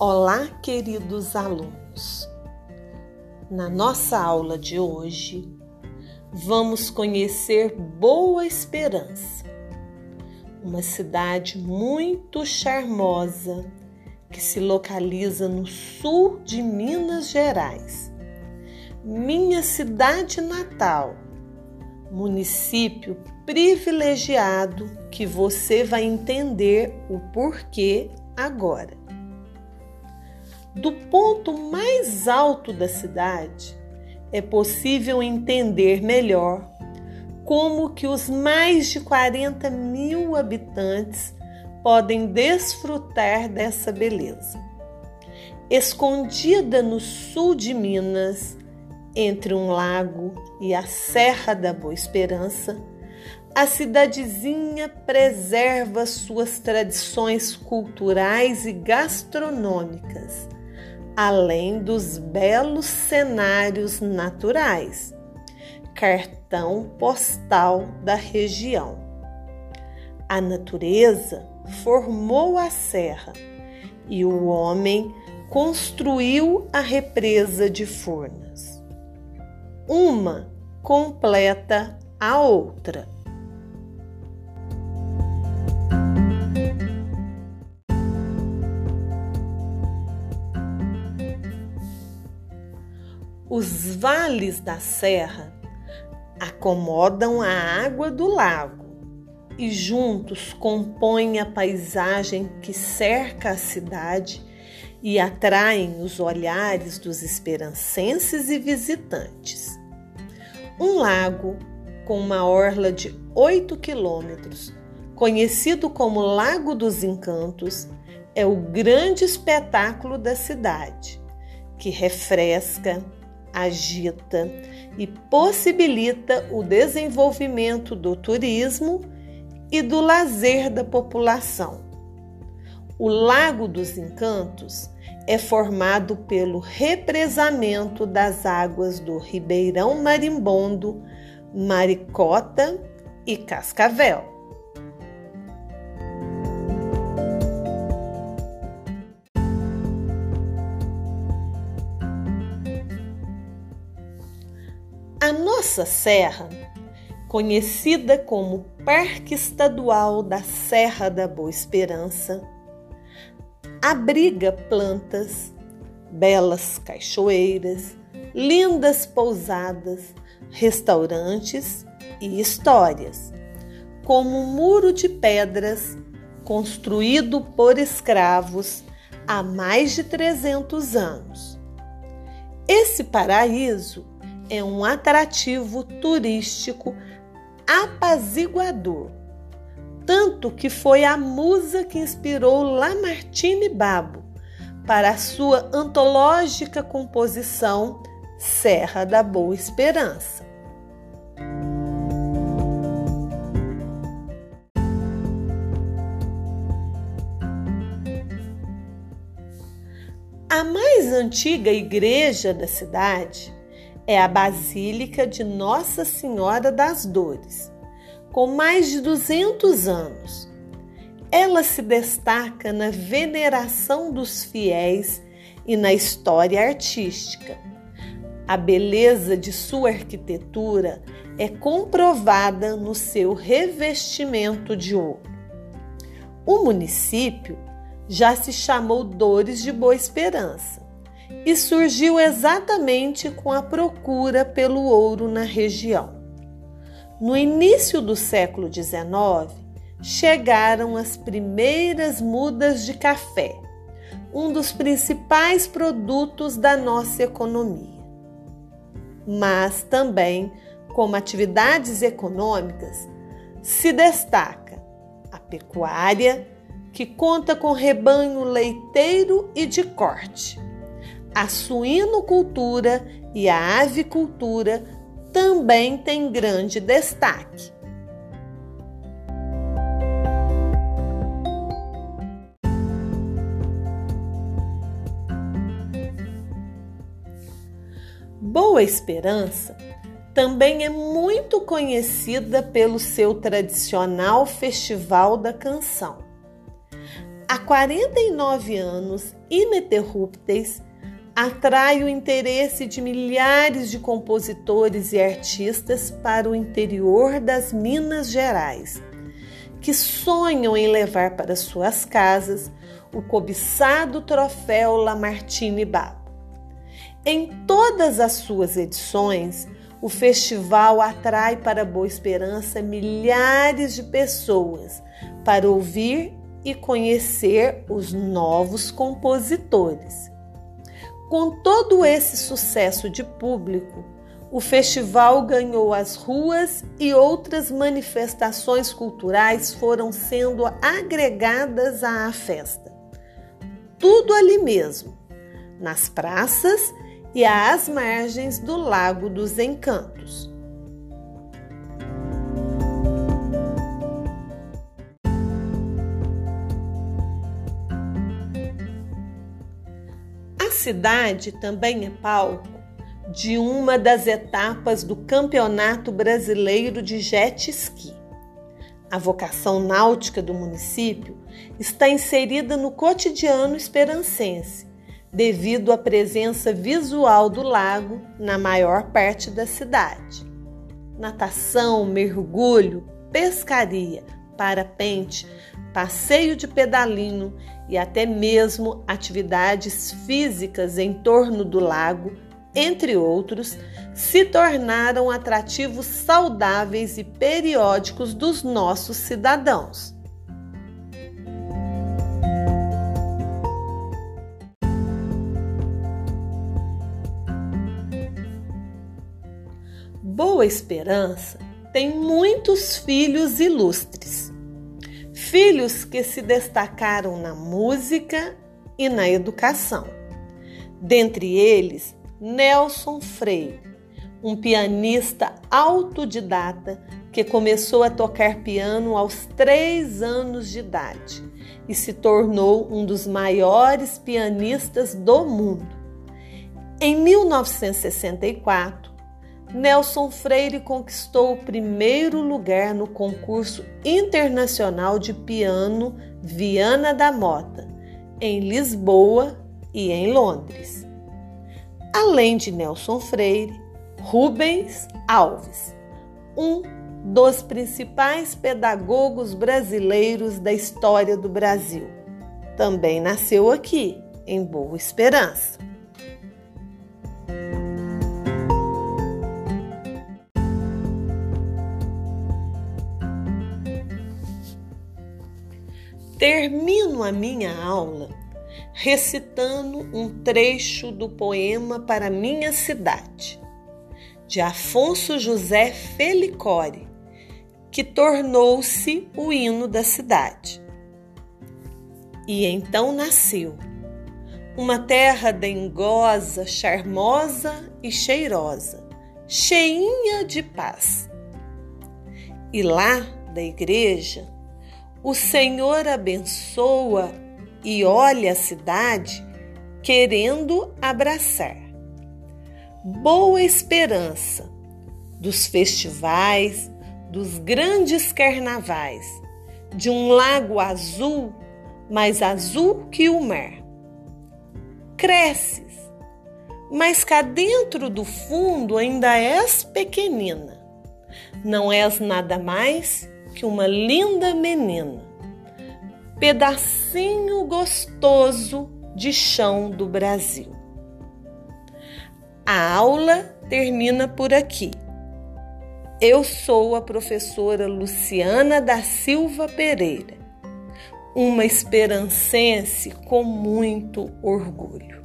Olá, queridos alunos. Na nossa aula de hoje, vamos conhecer Boa Esperança, uma cidade muito charmosa que se localiza no sul de Minas Gerais. Minha cidade natal, município privilegiado que você vai entender o porquê agora. Do ponto mais alto da cidade, é possível entender melhor como que os mais de 40 mil habitantes podem desfrutar dessa beleza. Escondida no sul de Minas, entre um lago e a Serra da Boa Esperança, a cidadezinha preserva suas tradições culturais e gastronômicas além dos belos cenários naturais, cartão postal da região. A natureza formou a serra e o homem construiu a represa de Furnas. Uma completa a outra. Os vales da serra acomodam a água do lago e juntos compõem a paisagem que cerca a cidade e atraem os olhares dos esperancenses e visitantes. Um lago com uma orla de 8 quilômetros, conhecido como Lago dos Encantos, é o grande espetáculo da cidade, que refresca, agita e possibilita o desenvolvimento do turismo e do lazer da população. O Lago dos Encantos é formado pelo represamento das águas do Ribeirão Marimbondo, Maricota e Cascavel. A nossa serra, conhecida como Parque Estadual da Serra da Boa Esperança, abriga plantas, belas cachoeiras, lindas pousadas, restaurantes e histórias, como um muro de pedras construído por escravos há mais de 300 anos. Esse paraíso é um atrativo turístico apaziguador. Tanto que foi a musa que inspirou Lamartine Babo para sua antológica composição Serra da Boa Esperança. A mais antiga igreja da cidade é a Basílica de Nossa Senhora das Dores, com mais de 200 anos. Ela se destaca na veneração dos fiéis e na história artística. A beleza de sua arquitetura é comprovada no seu revestimento de ouro. O município já se chamou Dores de Boa Esperança e surgiu exatamente com a procura pelo ouro na região. No início do século XIX, chegaram as primeiras mudas de café, um dos principais produtos da nossa economia. Mas também, como atividades econômicas, se destaca a pecuária, que conta com rebanho leiteiro e de corte a suinocultura e a avicultura também têm grande destaque. Boa Esperança também é muito conhecida pelo seu tradicional Festival da Canção. há 49 anos ininterruptos, atrai o interesse de milhares de compositores e artistas para o interior das Minas Gerais, que sonham em levar para suas casas o cobiçado troféu Lamartine Babo. Em todas as suas edições, o festival atrai para Boa Esperança milhares de pessoas para ouvir e conhecer os novos compositores. Com todo esse sucesso de público, o festival ganhou as ruas e outras manifestações culturais foram sendo agregadas à festa. Tudo ali mesmo, nas praças e às margens do Lago dos Encantos. Cidade também é palco de uma das etapas do Campeonato Brasileiro de Jet Ski. A vocação náutica do município está inserida no cotidiano esperancense devido à presença visual do lago na maior parte da cidade. Natação, mergulho, pescaria, parapente, passeio de pedalinho e até mesmo atividades físicas em torno do lago, entre outros, se tornaram atrativos saudáveis e periódicos dos nossos cidadãos. Boa Esperança tem muitos filhos ilustres. Filhos que se destacaram na música e na educação. Dentre eles, Nelson Freire, um pianista autodidata que começou a tocar piano aos três anos de idade e se tornou um dos maiores pianistas do mundo. Em 1964, Nelson Freire conquistou o primeiro lugar no concurso internacional de piano Viana da Mota, em Lisboa e em Londres. Além de Nelson Freire, Rubens Alves, um dos principais pedagogos brasileiros da história do Brasil, também nasceu aqui, em Boa Esperança. Termino a minha aula recitando um trecho do poema Para Minha Cidade, de Afonso José Felicore, que tornou-se o hino da cidade. E então nasceu uma terra dengosa, charmosa e cheirosa, cheinha de paz. E lá da igreja, o Senhor abençoa e olha a cidade querendo abraçar. Boa esperança dos festivais, dos grandes carnavais, de um lago azul, mais azul que o mar. Cresces, mas cá dentro do fundo ainda és pequenina. Não és nada mais que uma linda menina, pedacinho gostoso de chão do Brasil. A aula termina por aqui. Eu sou a professora Luciana da Silva Pereira, uma esperancense com muito orgulho.